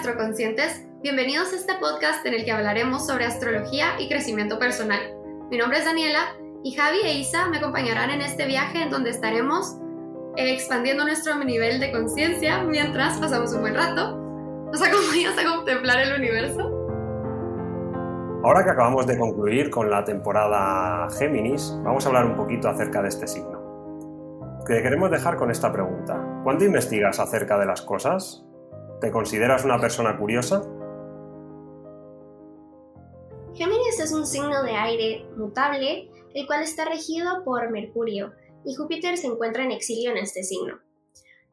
astroconscientes, bienvenidos a este podcast en el que hablaremos sobre astrología y crecimiento personal. Mi nombre es Daniela y Javi e Isa me acompañarán en este viaje en donde estaremos expandiendo nuestro nivel de conciencia mientras pasamos un buen rato. ¿Nos acompañas a contemplar el universo? Ahora que acabamos de concluir con la temporada Géminis, vamos a hablar un poquito acerca de este signo. Te queremos dejar con esta pregunta. ¿Cuánto investigas acerca de las cosas? ¿Te consideras una persona curiosa? Géminis es un signo de aire mutable, el cual está regido por Mercurio, y Júpiter se encuentra en exilio en este signo.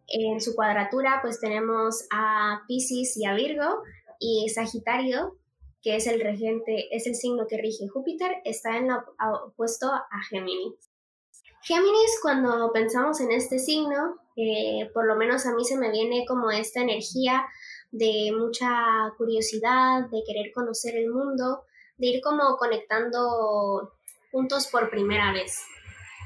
En su cuadratura pues tenemos a Pisces y a Virgo, y Sagitario, que es el regente, es el signo que rige Júpiter, está en lo opuesto a Géminis. Géminis, cuando pensamos en este signo, eh, por lo menos a mí se me viene como esta energía de mucha curiosidad, de querer conocer el mundo, de ir como conectando puntos por primera vez.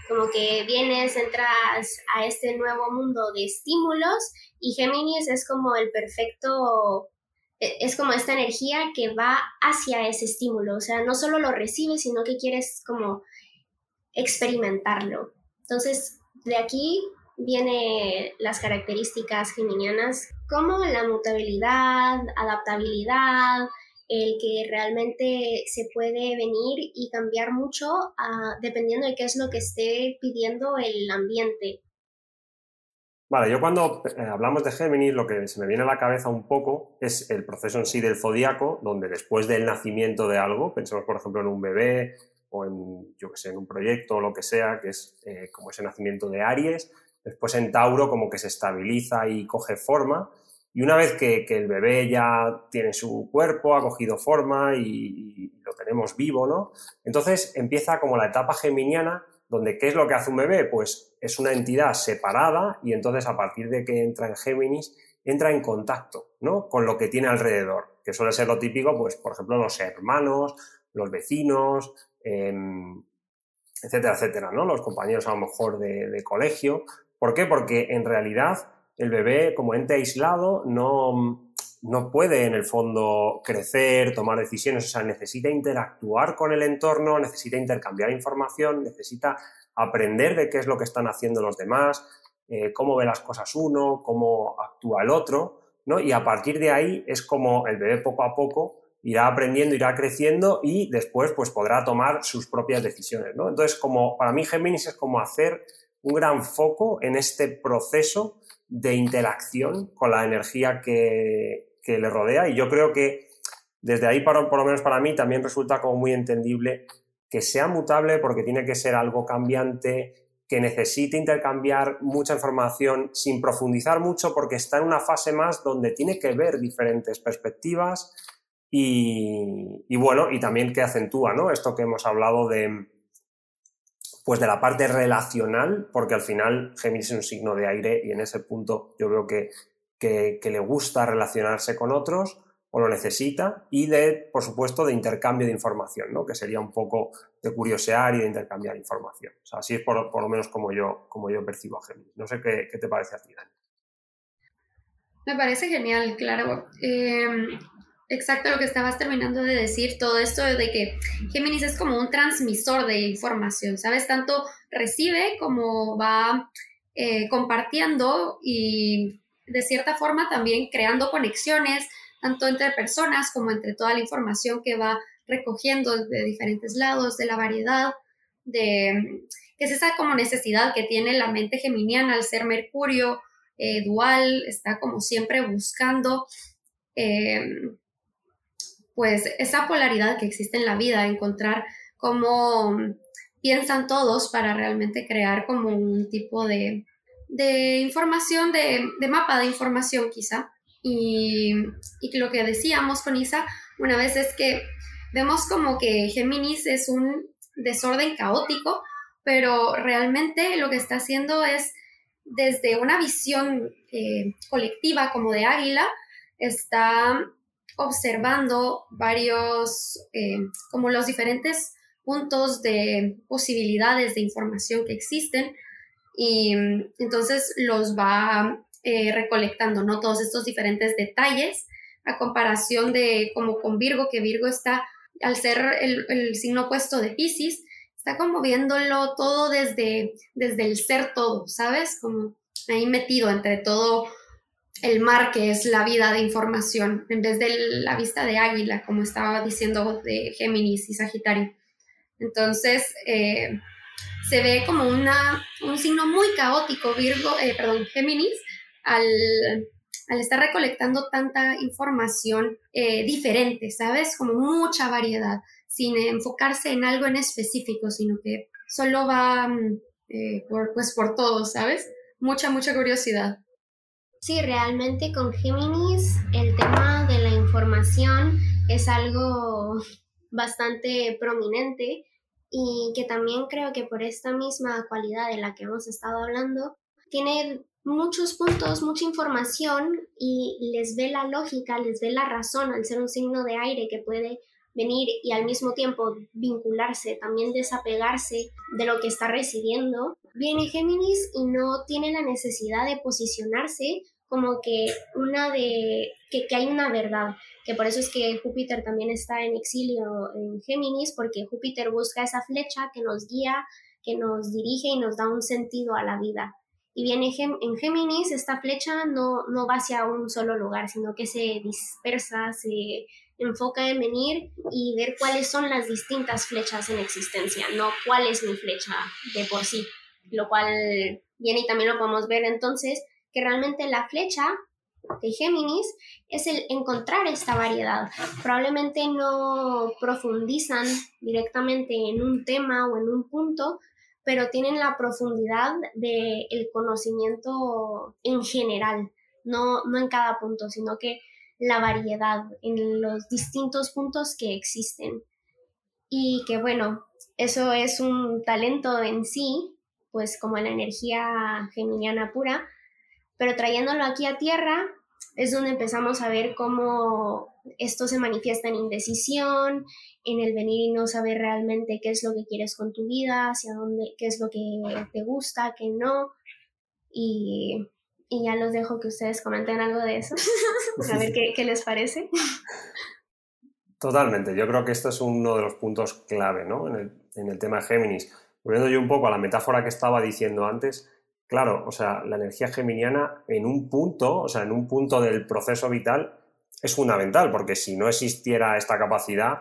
Como que vienes, entras a este nuevo mundo de estímulos y Géminis es como el perfecto, e, es como esta energía que va hacia ese estímulo. O sea, no solo lo recibes, sino que quieres como experimentarlo. Entonces, de aquí vienen las características geminianas como la mutabilidad, adaptabilidad, el que realmente se puede venir y cambiar mucho ah, dependiendo de qué es lo que esté pidiendo el ambiente. Vale, yo cuando eh, hablamos de Géminis, lo que se me viene a la cabeza un poco es el proceso en sí del zodiaco, donde después del nacimiento de algo, pensemos por ejemplo en un bebé o en, yo que sé, en un proyecto o lo que sea, que es eh, como ese nacimiento de Aries. Después en Tauro como que se estabiliza y coge forma. Y una vez que, el bebé ya tiene su cuerpo, ha cogido forma y, lo tenemos vivo, ¿no? Entonces empieza como la etapa geminiana, donde ¿qué es lo que hace un bebé? Pues es una entidad separada y entonces a partir de que entra en Géminis, entra en contacto, ¿no? Con lo que tiene alrededor, que suele ser lo típico, pues por ejemplo los hermanos, los vecinos, Etcétera, etcétera, ¿no? Los compañeros a lo mejor de, colegio. ¿Por qué? Porque en realidad el bebé, como ente aislado, no, no puede en el fondo crecer, tomar decisiones, o sea, necesita interactuar con el entorno, necesita intercambiar información, necesita aprender de qué es lo que están haciendo los demás, eh, cómo ve las cosas uno, cómo actúa el otro, ¿no? Y a partir de ahí es como el bebé poco a poco irá aprendiendo, irá creciendo y después pues podrá tomar sus propias decisiones, ¿no? Entonces, como para mí Géminis es como hacer un gran foco en este proceso de interacción con la energía que, le rodea y yo creo que desde ahí, por, por lo menos para mí, también resulta como muy entendible que sea mutable porque tiene que ser algo cambiante, que necesite intercambiar mucha información sin profundizar mucho porque está en una fase más donde tiene que ver diferentes perspectivas, y, bueno, y también que acentúa, ¿no? Esto que hemos hablado de, pues de la parte relacional, porque al final Géminis es un signo de aire y en ese punto yo veo que, que, le gusta relacionarse con otros o lo necesita y de, por supuesto, de intercambio de información, ¿no? Que sería un poco de curiosear y de intercambiar información. Así es por, lo menos como yo, como yo percibo a Géminis. No sé qué, qué te parece a ti, Dani. Me parece genial, claro. Eh, exacto lo que estabas terminando de decir, todo esto de que Géminis es como un transmisor de información, ¿sabes? Tanto recibe como va eh, compartiendo y de cierta forma también creando conexiones, tanto entre personas como entre toda la información que va recogiendo de diferentes lados, de la variedad, de que es esa como necesidad que tiene la mente geminiana al ser Mercurio eh, dual, está como siempre buscando. Eh, pues esa polaridad que existe en la vida, encontrar cómo piensan todos para realmente crear como un tipo de, información, de, mapa de información quizá. Y, y lo que decíamos con Isa una vez es que vemos como que Géminis es un desorden caótico, pero realmente lo que está haciendo es desde una visión eh, colectiva como de águila, está observando varios, eh, como los diferentes puntos de posibilidades de información que existen y entonces los va eh, recolectando, ¿no? Todos estos diferentes detalles a comparación de como con Virgo, que Virgo está, al ser el, el signo opuesto de Pisces, está como viéndolo todo desde, desde el ser todo, ¿sabes? Como ahí metido entre todo el mar que es la vida de información, en vez de la vista de águila, como estaba diciendo de Géminis y Sagitario. Entonces, eh, se ve como una, un signo muy caótico, Virgo, eh, perdón, Géminis, al, estar recolectando tanta información eh, diferente, ¿sabes? Como mucha variedad, sin enfocarse en algo en específico, sino que solo va mm, por, pues por todo, ¿sabes? Mucha, mucha curiosidad. Sí, realmente con Géminis el tema de la información es algo bastante prominente y que también creo que por esta misma cualidad de la que hemos estado hablando, tiene muchos puntos, mucha información y les ve la lógica, les ve la razón al ser un signo de aire que puede venir y al mismo tiempo vincularse, también desapegarse de lo que está recibiendo. Viene Géminis y no tiene la necesidad de posicionarse como que una de que, hay una verdad, que por eso es que Júpiter también está en exilio en Géminis, porque Júpiter busca esa flecha que nos guía, que nos dirige y nos da un sentido a la vida. Y viene en Géminis, esta flecha no, no va hacia un solo lugar, sino que se dispersa, se enfoca en venir y ver cuáles son las distintas flechas en existencia, no cuál es mi flecha de por sí, lo cual viene y también lo podemos ver entonces que realmente la flecha de Géminis es el encontrar esta variedad. Probablemente no profundizan directamente en un tema o en un punto, pero tienen la profundidad del conocimiento en general, no, no en cada punto, sino que la variedad en los distintos puntos que existen. Y que bueno, eso es un talento en sí, pues como la energía geminiana pura, pero trayéndolo aquí a tierra es donde empezamos a ver cómo esto se manifiesta en indecisión, en el venir y no saber realmente qué es lo que quieres con tu vida, hacia dónde, qué es lo que te gusta, qué no. Y, ya los dejo que ustedes comenten algo de eso, a ver qué, qué, les parece. Totalmente, yo creo que esto es uno de los puntos clave ¿no? en, el, en el tema de Géminis. Volviendo yo un poco a la metáfora que estaba diciendo antes, Claro, o sea, la energía geminiana en un punto, o sea, en un punto del proceso vital es fundamental, porque si no existiera esta capacidad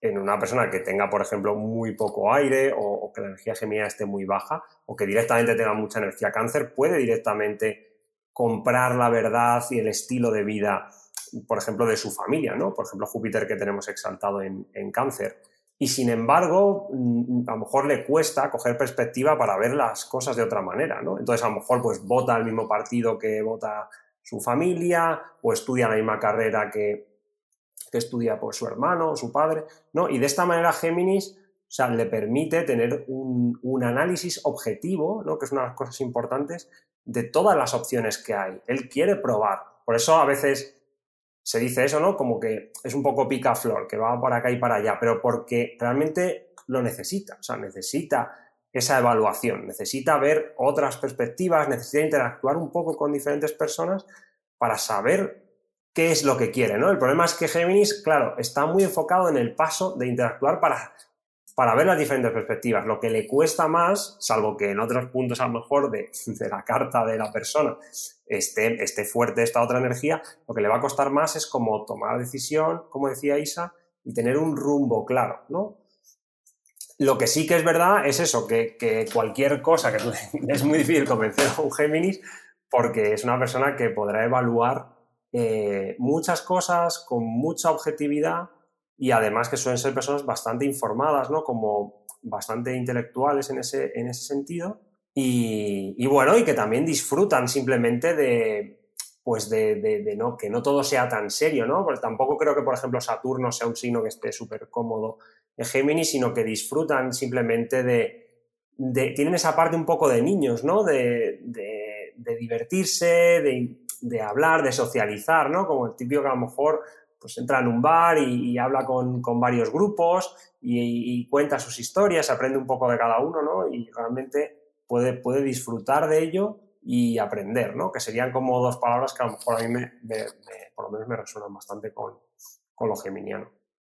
en una persona que tenga, por ejemplo, muy poco aire o, que la energía geminiana esté muy baja o que directamente tenga mucha energía cáncer, puede directamente comprar la verdad y el estilo de vida, por ejemplo, de su familia, ¿no? Por ejemplo, Júpiter que tenemos exaltado en, en cáncer y sin embargo, mm, a lo mejor le cuesta coger perspectiva para ver las cosas de otra manera, ¿no? Entonces, a lo mejor, pues vota el mismo partido que vota su familia, o estudia la misma carrera que, que estudia pues, su hermano o su padre, ¿no? Y de esta manera Géminis, o le permite tener un, un análisis objetivo, ¿no? Que es una de las cosas importantes, de todas las opciones que hay. Él quiere probar. Por eso a veces se dice eso, ¿no? Como que es un poco pica-flor, que va por acá y para allá, pero porque realmente lo necesita, o sea, necesita esa evaluación, necesita ver otras perspectivas, necesita interactuar un poco con diferentes personas para saber qué es lo que quiere, ¿no? El problema es que Géminis, claro, está muy enfocado en el paso de interactuar para para ver las diferentes perspectivas. Lo que le cuesta más, salvo que en otros puntos a lo mejor de, la carta de la persona esté, esté fuerte esta otra energía, lo que le va a costar más es como tomar decisión, como decía Isa, y tener un rumbo claro, ¿no? Lo que sí que es verdad es eso, que, cualquier cosa que es muy difícil convencer a un Géminis porque es una persona que podrá evaluar eh, muchas cosas con mucha objetividad y además que suelen ser personas bastante informadas, ¿no? Como bastante intelectuales en ese, en ese sentido. Y, bueno, y que también disfrutan simplemente de, pues de, de, no, que no todo sea tan serio, ¿no? Porque tampoco creo que, por ejemplo, Saturno sea un signo que esté súper cómodo en Géminis, sino que disfrutan simplemente de, de, tienen esa parte un poco de niños, ¿no? De, de divertirse, de, hablar, de socializar, ¿no? Como el típico que a lo mejor pues entra en un bar y, habla con, varios grupos y, cuenta sus historias, aprende un poco de cada uno, ¿no? Y realmente puede, puede disfrutar de ello y aprender, ¿no? Que serían como dos palabras que a lo mejor a mí me, por lo menos me resuenan bastante con, con lo geminiano.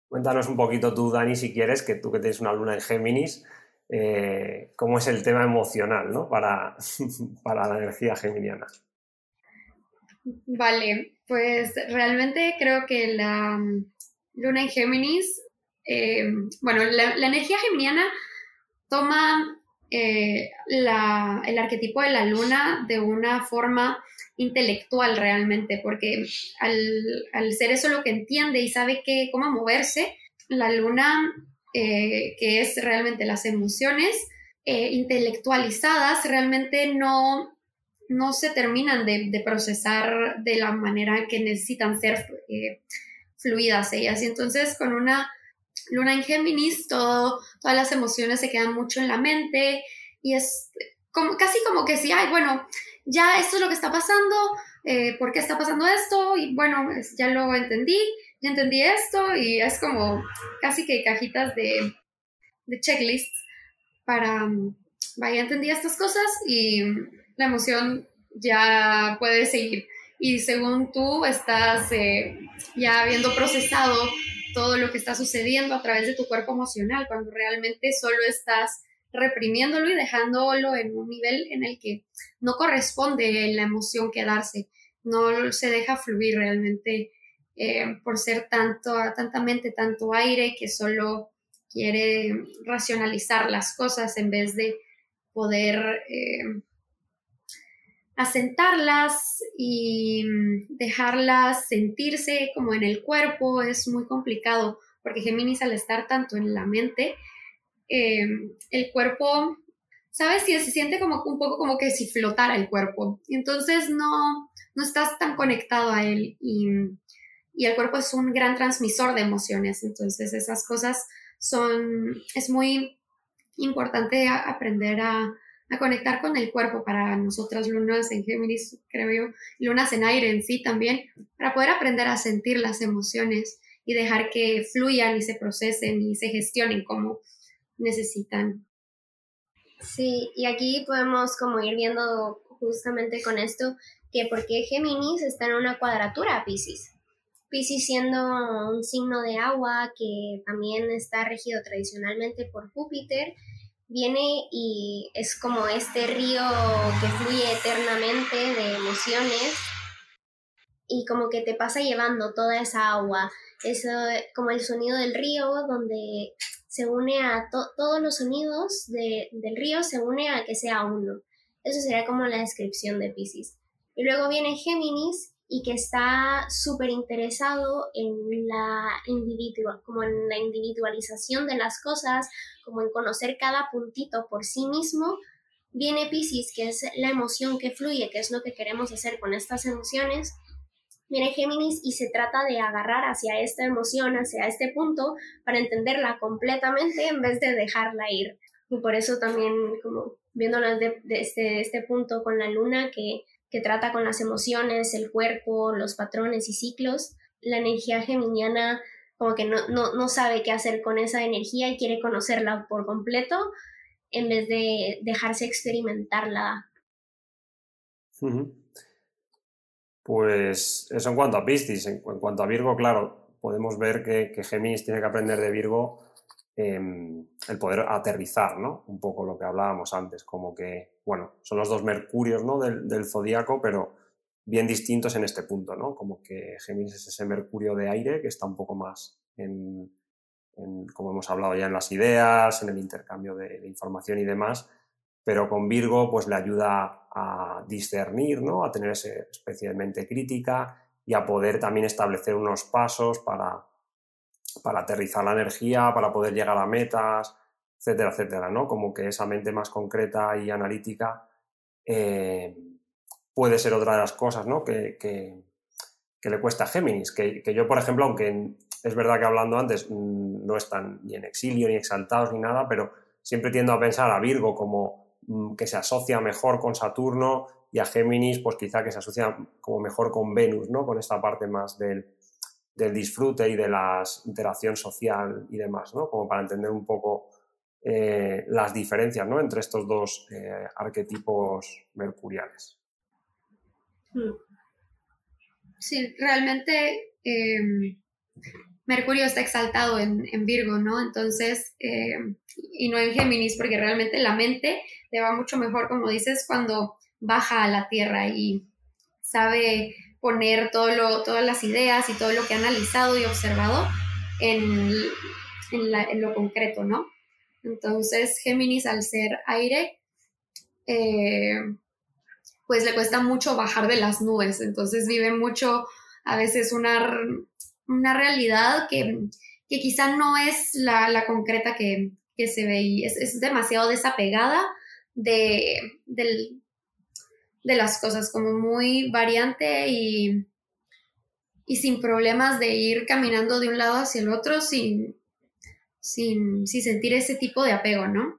Cuéntanos un poquito tú, Dani, si quieres, que tú que tienes una luna en Géminis, eh, cómo es el tema emocional ¿no? para, para la energía geminiana. Vale, pues realmente creo que la mm, luna en Géminis, eh, bueno, la, energía geminiana toma eh, el arquetipo de la luna de una forma intelectual realmente, porque al, ser eso lo que entiende y sabe que, cómo moverse, la luna, eh, que es realmente las emociones intelectualizadas, realmente no, no se terminan de, procesar de la manera que necesitan ser eh, fluidas ellas. Y entonces con una luna en Géminis, todas las emociones se quedan mucho en la mente y es como, casi como que sí, ay, bueno, ya esto es lo que está pasando, eh, ¿por qué está pasando esto? Y bueno, ya lo entendí, ya entendí esto y es como casi que cajitas de, de checklists para, vaya, entendí estas cosas y la emoción ya puede seguir. Y según tú estás eh, ya habiendo procesado todo lo que está sucediendo a través de tu cuerpo emocional, cuando realmente solo estás reprimiéndolo y dejándolo en un nivel en el que no corresponde la emoción quedarse, no se deja fluir realmente eh, por ser tanto, tanta mente, tanto aire que solo quiere racionalizar las cosas en vez de poder eh, asentarlas y dejarlas sentirse como en el cuerpo es muy complicado porque Géminis al estar tanto en la mente, em, el cuerpo, ¿sabes? Si se siente como un poco como que si flotara el cuerpo. Entonces no, no estás tan conectado a él y, y el cuerpo es un gran transmisor de emociones. Entonces esas cosas son, es muy importante aprender a, a conectar con el cuerpo para nosotras lunas en Géminis, creo yo, lunas en aire en sí también, para poder aprender a sentir las emociones y dejar que fluyan y se procesen y se gestionen como necesitan. Sí, y aquí podemos como ir viendo justamente con esto que porque Géminis está en una cuadratura a Pisces. Pisces siendo un signo de agua que también está regido tradicionalmente por Júpiter viene y es como este río que fluye eternamente de emociones y como que te pasa llevando toda esa agua, eso como el sonido del río donde se une a todos los sonidos del río se une a que sea uno. Eso sería como la descripción de Pisces. Y luego viene Géminis y que está súper interesado en la, individual, como en la individualización de las cosas, como en conocer cada puntito por sí mismo, viene Pisces, que es la emoción que fluye, que es lo que queremos hacer con estas emociones. Viene Géminis y se trata de agarrar hacia esta emoción, hacia este punto, para entenderla completamente en vez de dejarla ir. Y por eso también, como viéndola de, este, este punto con la luna, que que trata con las emociones, el cuerpo, los patrones y ciclos. La energía geminiana como que no, sabe qué hacer con esa energía y quiere conocerla por completo en vez de dejarse experimentarla. Pues eso en cuanto a Piscis. En, cuanto a Virgo, claro, podemos ver que, que Géminis tiene que aprender de Virgo Em, el poder aterrizar, ¿no? Un poco lo que hablábamos antes, como que, bueno, son los dos mercurios, ¿no? Del, zodíaco, pero bien distintos en este punto, ¿no? Como que Géminis es ese mercurio de aire que está un poco más en, como hemos hablado ya, en las ideas, en el intercambio de, información y demás, pero con Virgo pues le ayuda a discernir, ¿no? A tener esa especie crítica y a poder también establecer unos pasos para para aterrizar la energía, para poder llegar a metas, etcétera, etcétera, ¿no? Como que esa mente más concreta y analítica eh, puede ser otra de las cosas, ¿no? Que, le cuesta a Géminis, que, yo, por ejemplo, aunque es verdad que hablando antes mm, no están ni en exilio, ni exaltados, ni nada, pero siempre tiendo a pensar a Virgo como mm, que se asocia mejor con Saturno y a Géminis, pues quizá que se asocia como mejor con Venus, ¿no? Con esta parte más del, del disfrute y de la interacción social y demás, ¿no? Como para entender un poco eh, las diferencias ¿no? entre estos dos eh, arquetipos mercuriales. Hmm. Sí, realmente em, Mercurio está exaltado en, Virgo, ¿no? Entonces, em, y no en Géminis, porque realmente la mente le va mucho mejor, como dices, cuando baja a la tierra y sabe poner todo lo, todas las ideas y todo lo que ha analizado y observado en, en, lo concreto, ¿no? Entonces, Géminis, al ser aire, eh, pues le cuesta mucho bajar de las nubes, entonces vive mucho, a veces una, una realidad que, quizá no es la, concreta que, se ve y es, demasiado desapegada de, de las cosas, como muy variante y, y sin problemas de ir caminando de un lado hacia el otro sin, sin, sentir ese tipo de apego, ¿no?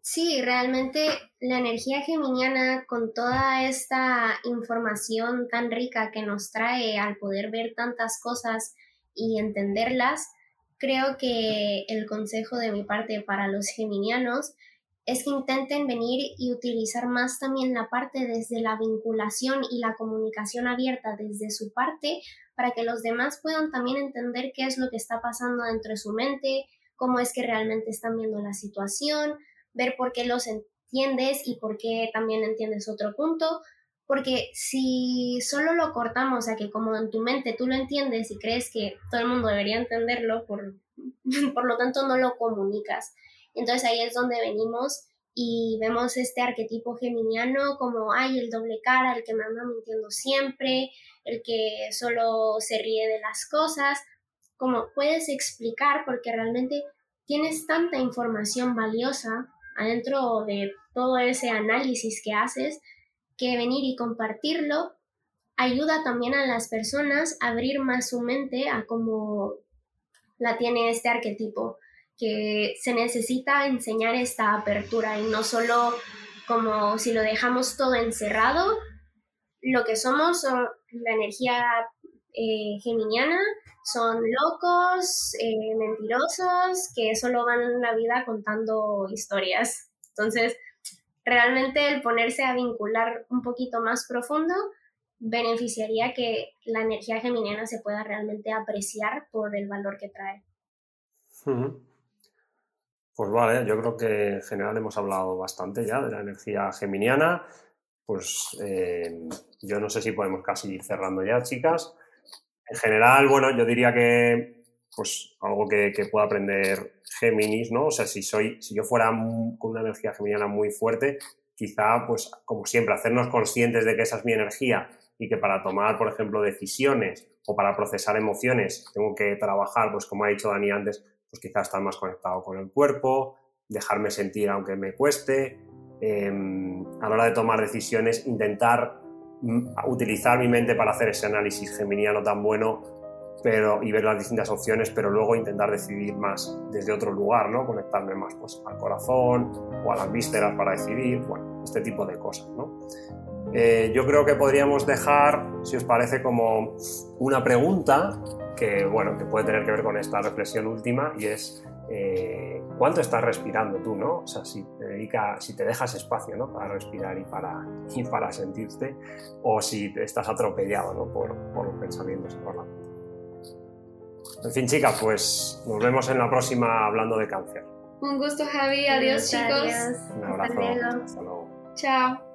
Sí, realmente la energía geminiana con toda esta información tan rica que nos trae al poder ver tantas cosas y entenderlas, creo que el consejo de mi parte para los geminianos es que intenten venir y utilizar más también la parte desde la vinculación y la comunicación abierta desde su parte para que los demás puedan también entender qué es lo que está pasando dentro de su mente, cómo es que realmente están viendo la situación, ver por qué los entiendes y por qué también entiendes otro punto, porque si solo lo cortamos a que como en tu mente tú lo entiendes y crees que todo el mundo debería entenderlo, por, por lo tanto no lo comunicas. Entonces ahí es donde venimos y vemos este arquetipo geminiano como, ay, el doble cara, el que me anda mintiendo siempre, el que solo se ríe de las cosas, como puedes explicar porque realmente tienes tanta información valiosa adentro de todo ese análisis que haces que venir y compartirlo ayuda también a las personas a abrir más su mente a cómo la tiene este arquetipo que se necesita enseñar esta apertura y no solo como si lo dejamos todo encerrado, lo que somos la energía eh, geminiana son locos, eh, mentirosos, que solo van la vida contando historias. Entonces, realmente el ponerse a vincular un poquito más profundo beneficiaría que la energía geminiana se pueda realmente apreciar por el valor que trae. Pues vale, yo creo que en general hemos hablado bastante ya de la energía geminiana. Pues eh, yo no sé si podemos casi ir cerrando ya, chicas. En general, bueno, yo diría que pues algo que, que pueda aprender Géminis, ¿no? O sea, si soy, si yo fuera con una energía geminiana muy fuerte, quizá, pues, como siempre, hacernos conscientes de que esa es mi energía y que para tomar, por ejemplo, decisiones o para procesar emociones tengo que trabajar, pues como ha dicho Dani antes, pues quizás estar más conectado con el cuerpo, dejarme sentir aunque me cueste, em, a la hora de tomar decisiones, intentar mm, utilizar mi mente para hacer ese análisis geminiano tan bueno pero, y ver las distintas opciones, pero luego intentar decidir más desde otro lugar, ¿no? Conectarme más pues, al corazón o a las vísceras para decidir, bueno, este tipo de cosas, ¿no? Eh, yo creo que podríamos dejar, si os parece, como una pregunta que, bueno, que puede tener que ver con esta reflexión última y es eh, cuánto estás respirando tú, ¿no? O sea, si te, dedica, si te dejas espacio, ¿no? Para respirar y para, y para sentirte o si estás atropellado, ¿no? Por, por los pensamientos y por la mente. En fin, chicas, pues nos vemos en la próxima hablando de cáncer. Un gusto, Javi. Adiós, chicos. Un abrazo. Hasta luego. Chao.